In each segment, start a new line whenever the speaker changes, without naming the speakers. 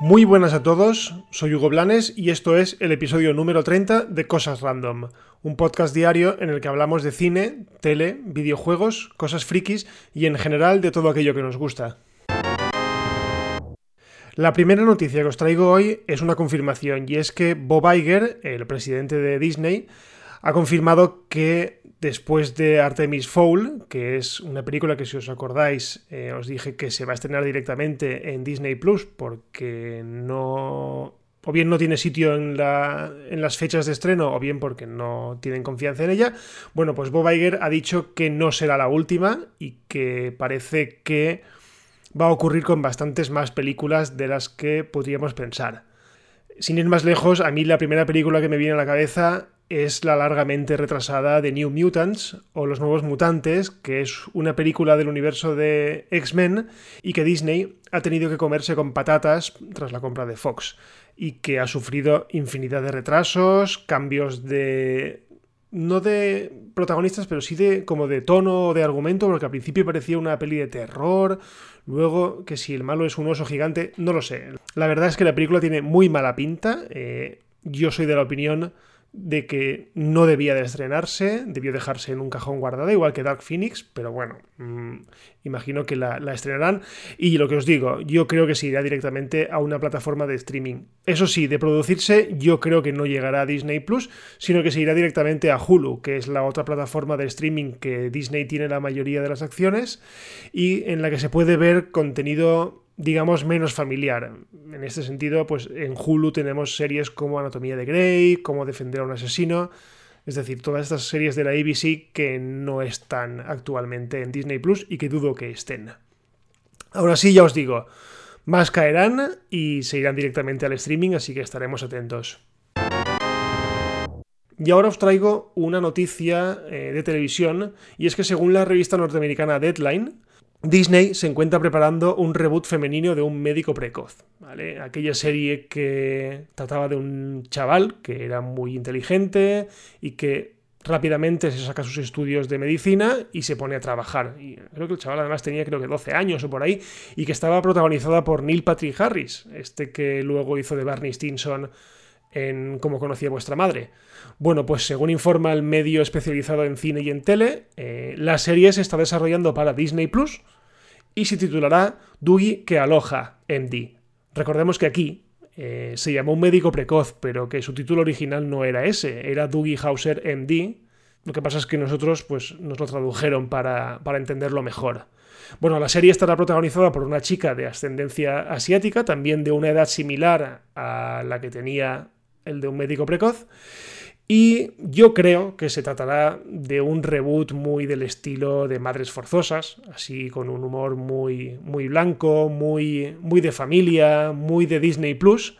Muy buenas a todos, soy Hugo Blanes y esto es el episodio número 30 de Cosas Random, un podcast diario en el que hablamos de cine, tele, videojuegos, cosas frikis y en general de todo aquello que nos gusta. La primera noticia que os traigo hoy es una confirmación y es que Bob Iger, el presidente de Disney, ha confirmado que después de Artemis Fowl, que es una película que si os acordáis eh, os dije que se va a estrenar directamente en Disney Plus porque no... O bien no tiene sitio en, en las fechas de estreno, o bien porque no tienen confianza en ella. Bueno, pues Bob Iger ha dicho que no será la última y que parece que va a ocurrir con bastantes más películas de las que podríamos pensar. Sin ir más lejos, a mí la primera película que me viene a la cabeza es la largamente retrasada de New Mutants o Los Nuevos Mutantes, que es una película del universo de X-Men y que Disney ha tenido que comerse con patatas tras la compra de Fox y que ha sufrido infinidad de retrasos, cambios de no de protagonistas, pero sí de como de tono o de argumento, porque al principio parecía una peli de terror, luego que si el malo es un oso gigante, no lo sé. La verdad es que la película tiene muy mala pinta. Eh, yo soy de la opinión de que no debía de estrenarse, debió dejarse en un cajón guardado, igual que Dark Phoenix, pero bueno, mmm, imagino que la, la, estrenarán. Y lo que os digo, yo creo que se irá directamente a una plataforma de streaming. Eso sí, de producirse, yo creo que no llegará a Disney Plus, sino que se irá directamente a Hulu, que es la otra plataforma de streaming que Disney tiene la mayoría de las acciones y en la que se puede ver contenido digamos, menos familiar. En este sentido, pues en Hulu tenemos series como Anatomía de Grey, como Defender a un asesino, es decir, todas estas series de la ABC que no están actualmente en Disney Plus y que dudo que estén. Ahora sí, ya os digo, más caerán y se irán directamente al streaming, así que estaremos atentos. Y ahora os traigo una noticia eh, de televisión, y es que según la revista norteamericana Deadline, Disney se encuentra preparando un reboot femenino de un médico precoz, ¿vale? Aquella serie que trataba de un chaval que era muy inteligente y que rápidamente se saca sus estudios de medicina y se pone a trabajar. Y creo que el chaval además tenía creo que 12 años o por ahí y que estaba protagonizada por Neil Patrick Harris, este que luego hizo de Barney Stinson en Cómo conocía vuestra madre. Bueno, pues según informa el medio especializado en cine y en tele, eh, la serie se está desarrollando para Disney Plus y se titulará Dougie que aloja, MD. Recordemos que aquí eh, se llamó un médico precoz, pero que su título original no era ese, era Dougie Hauser MD. Lo que pasa es que nosotros pues, nos lo tradujeron para, para entenderlo mejor. Bueno, la serie estará protagonizada por una chica de ascendencia asiática, también de una edad similar a la que tenía el de un médico precoz. Y yo creo que se tratará de un reboot muy del estilo de Madres Forzosas, así con un humor muy, muy blanco, muy, muy de familia, muy de Disney Plus.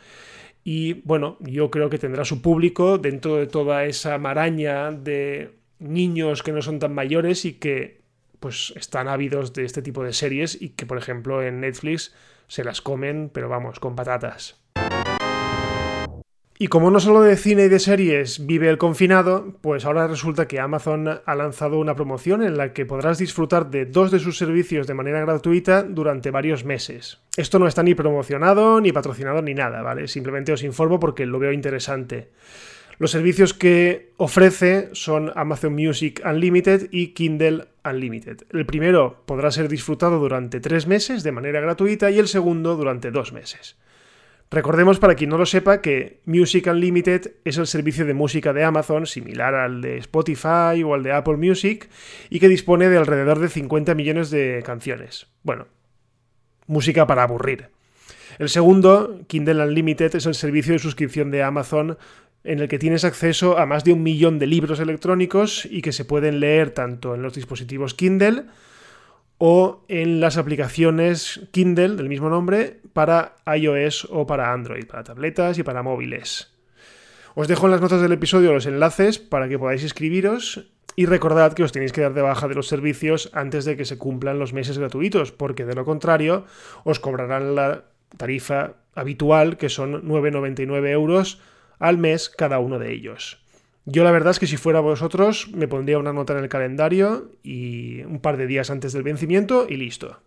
Y bueno, yo creo que tendrá su público dentro de toda esa maraña de niños que no son tan mayores y que pues están ávidos de este tipo de series y que por ejemplo en Netflix se las comen, pero vamos, con patatas. Y como no solo de cine y de series vive el confinado, pues ahora resulta que Amazon ha lanzado una promoción en la que podrás disfrutar de dos de sus servicios de manera gratuita durante varios meses. Esto no está ni promocionado, ni patrocinado, ni nada, ¿vale? Simplemente os informo porque lo veo interesante. Los servicios que ofrece son Amazon Music Unlimited y Kindle Unlimited. El primero podrá ser disfrutado durante tres meses de manera gratuita y el segundo durante dos meses. Recordemos para quien no lo sepa que Music Unlimited es el servicio de música de Amazon similar al de Spotify o al de Apple Music y que dispone de alrededor de 50 millones de canciones. Bueno, música para aburrir. El segundo, Kindle Unlimited, es el servicio de suscripción de Amazon en el que tienes acceso a más de un millón de libros electrónicos y que se pueden leer tanto en los dispositivos Kindle o en las aplicaciones Kindle del mismo nombre para iOS o para Android, para tabletas y para móviles. Os dejo en las notas del episodio los enlaces para que podáis inscribiros y recordad que os tenéis que dar de baja de los servicios antes de que se cumplan los meses gratuitos, porque de lo contrario os cobrarán la tarifa habitual, que son 9,99 euros al mes cada uno de ellos. Yo la verdad es que si fuera vosotros me pondría una nota en el calendario y un par de días antes del vencimiento y listo.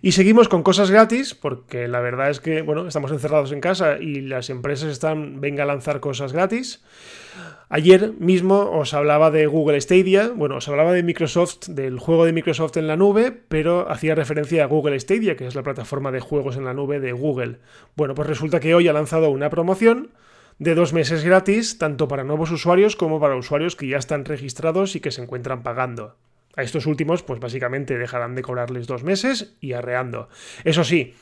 Y seguimos con cosas gratis, porque la verdad es que, bueno, estamos encerrados en casa y las empresas están, venga a lanzar cosas gratis. Ayer mismo os hablaba de Google Stadia, bueno, os hablaba de Microsoft, del juego de Microsoft en la nube, pero hacía referencia a Google Stadia, que es la plataforma de juegos en la nube de Google. Bueno, pues resulta que hoy ha lanzado una promoción de dos meses gratis, tanto para nuevos usuarios como para usuarios que ya están registrados y que se encuentran pagando. A estos últimos, pues básicamente dejarán de cobrarles dos meses y arreando. Eso sí,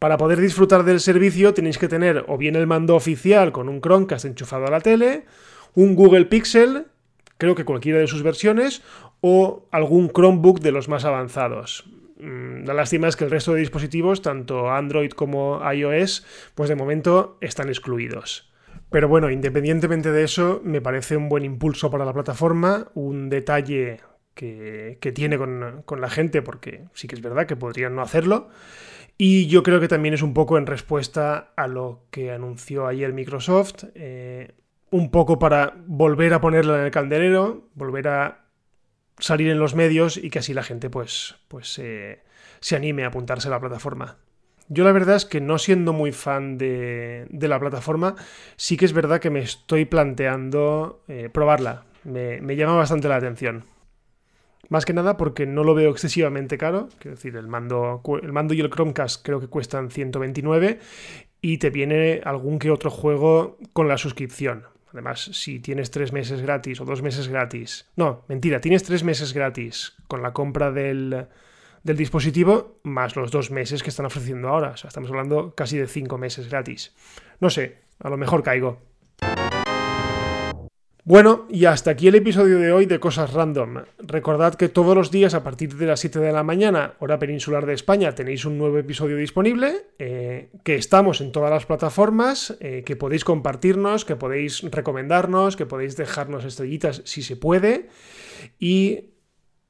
para poder disfrutar del servicio tenéis que tener o bien el mando oficial con un Chromecast enchufado a la tele, un Google Pixel, creo que cualquiera de sus versiones, o algún Chromebook de los más avanzados. Mm, la lástima es que el resto de dispositivos, tanto Android como iOS, pues de momento están excluidos. Pero bueno, independientemente de eso, me parece un buen impulso para la plataforma, un detalle que, tiene con, la gente, porque sí que es verdad que podrían no hacerlo. Y yo creo que también es un poco en respuesta a lo que anunció ayer Microsoft, eh, un poco para volver a ponerla en el candelero, volver a salir en los medios y que así la gente pues, pues eh, se anime a apuntarse a la plataforma. Yo la verdad es que no siendo muy fan de, la plataforma, sí que es verdad que me estoy planteando eh, probarla. me llama bastante la atención. Más que nada porque no lo veo excesivamente caro. Quiero decir, el mando, el mando y el Chromecast creo que cuestan 129 y te viene algún que otro juego con la suscripción. Además, si tienes tres meses gratis o dos meses gratis. No, mentira, tienes tres meses gratis con la compra del, del dispositivo más los dos meses que están ofreciendo ahora. O sea, estamos hablando casi de cinco meses gratis. No sé, a lo mejor caigo. Bueno, y hasta aquí el episodio de hoy de Cosas Random. Recordad que todos los días a partir de las 7 de la mañana, hora peninsular de España, tenéis un nuevo episodio disponible, eh, que estamos en todas las plataformas, eh, que podéis compartirnos, que podéis recomendarnos, que podéis dejarnos estrellitas si se puede. Y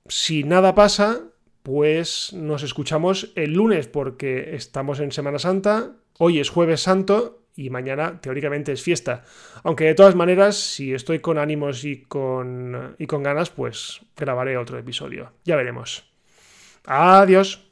si nada pasa, pues nos escuchamos el lunes porque estamos en Semana Santa, hoy es jueves santo y mañana teóricamente es fiesta. Aunque de todas maneras, si estoy con ánimos y con, y con ganas, pues grabaré otro episodio. Ya veremos. Adiós.